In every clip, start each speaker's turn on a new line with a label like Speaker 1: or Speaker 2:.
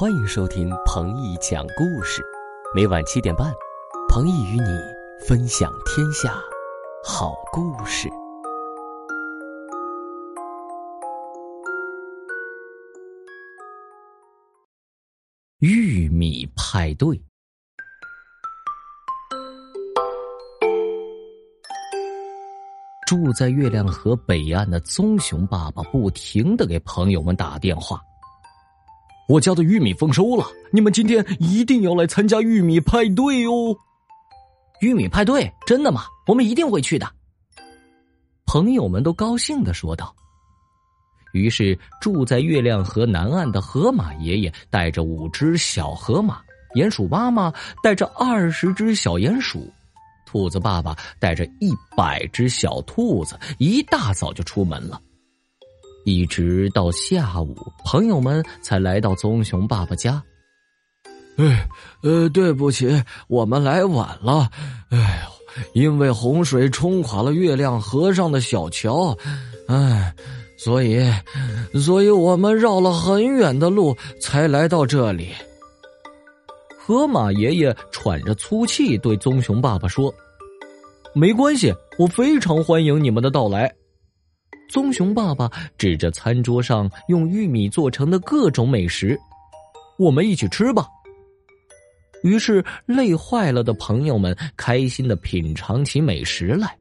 Speaker 1: 欢迎收听彭毅讲故事，每晚七点半，彭毅与你分享天下好故事。玉米派对，住在月亮河北岸的棕熊爸爸不停的给朋友们打电话。
Speaker 2: 我家的玉米丰收了，你们今天一定要来参加玉米派对哦！
Speaker 3: 玉米派对真的吗？我们一定会去的。
Speaker 1: 朋友们都高兴的说道。于是，住在月亮河南岸的河马爷爷带着五只小河马，鼹鼠妈妈带着二十只小鼹鼠，兔子爸爸带着一百只小兔子，一大早就出门了。一直到下午，朋友们才来到棕熊爸爸家。
Speaker 2: 哎，呃，对不起，我们来晚了。哎呦，因为洪水冲垮了月亮河上的小桥，哎，所以，所以我们绕了很远的路才来到这里。
Speaker 1: 河马爷爷喘着粗气对棕熊爸爸说：“
Speaker 2: 没关系，我非常欢迎你们的到来。”
Speaker 1: 棕熊爸爸指着餐桌上用玉米做成的各种美食：“
Speaker 2: 我们一起吃吧。”
Speaker 1: 于是累坏了的朋友们开心的品尝起美食来。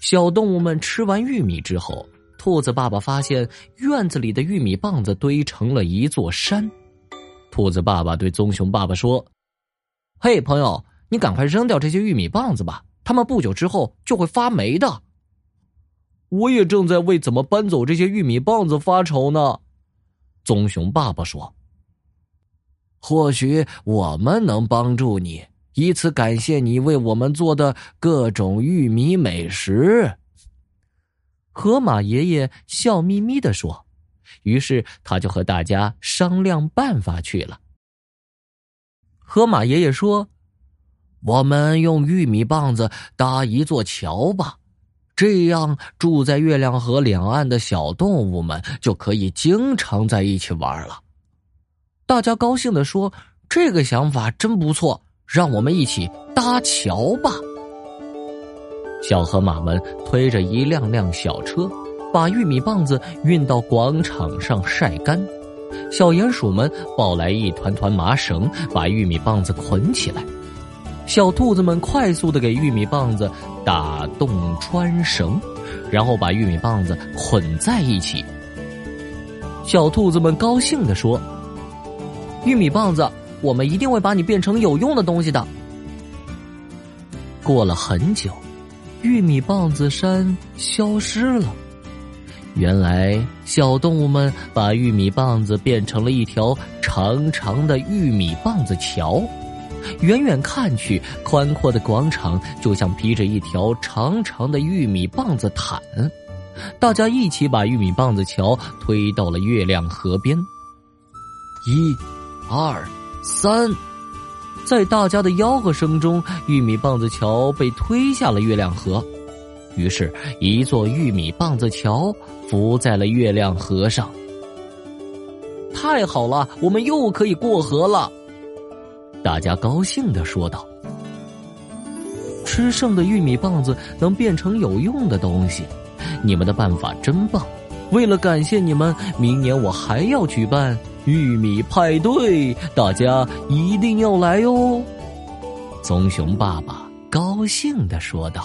Speaker 1: 小动物们吃完玉米之后，兔子爸爸发现院子里的玉米棒子堆成了一座山。兔子爸爸对棕熊爸爸说：“
Speaker 3: 嘿，朋友，你赶快扔掉这些玉米棒子吧，它们不久之后就会发霉的。”
Speaker 2: 我也正在为怎么搬走这些玉米棒子发愁呢，
Speaker 1: 棕熊爸爸说：“
Speaker 4: 或许我们能帮助你，以此感谢你为我们做的各种玉米美食。”
Speaker 1: 河马爷爷笑眯眯的说，于是他就和大家商量办法去了。
Speaker 3: 河马爷爷说：“
Speaker 4: 我们用玉米棒子搭一座桥吧。”这样，住在月亮河两岸的小动物们就可以经常在一起玩了。
Speaker 3: 大家高兴的说：“这个想法真不错，让我们一起搭桥吧！”
Speaker 1: 小河马们推着一辆辆小车，把玉米棒子运到广场上晒干。小鼹鼠们抱来一团团麻绳，把玉米棒子捆起来。小兔子们快速的给玉米棒子打洞穿绳，然后把玉米棒子捆在一起。小兔子们高兴的说：“
Speaker 3: 玉米棒子，我们一定会把你变成有用的东西的。”
Speaker 1: 过了很久，玉米棒子山消失了。原来，小动物们把玉米棒子变成了一条长长的玉米棒子桥。远远看去，宽阔的广场就像披着一条长长的玉米棒子毯。大家一起把玉米棒子桥推到了月亮河边。
Speaker 4: 一、二、三，
Speaker 1: 在大家的吆喝声中，玉米棒子桥被推下了月亮河。于是，一座玉米棒子桥浮在了月亮河上。
Speaker 3: 太好了，我们又可以过河了。
Speaker 1: 大家高兴的说道：“吃剩的玉米棒子能变成有用的东西，你们的办法真棒！为了感谢你们，明年我还要举办玉米派对，大家一定要来哦！”棕熊爸爸高兴的说道。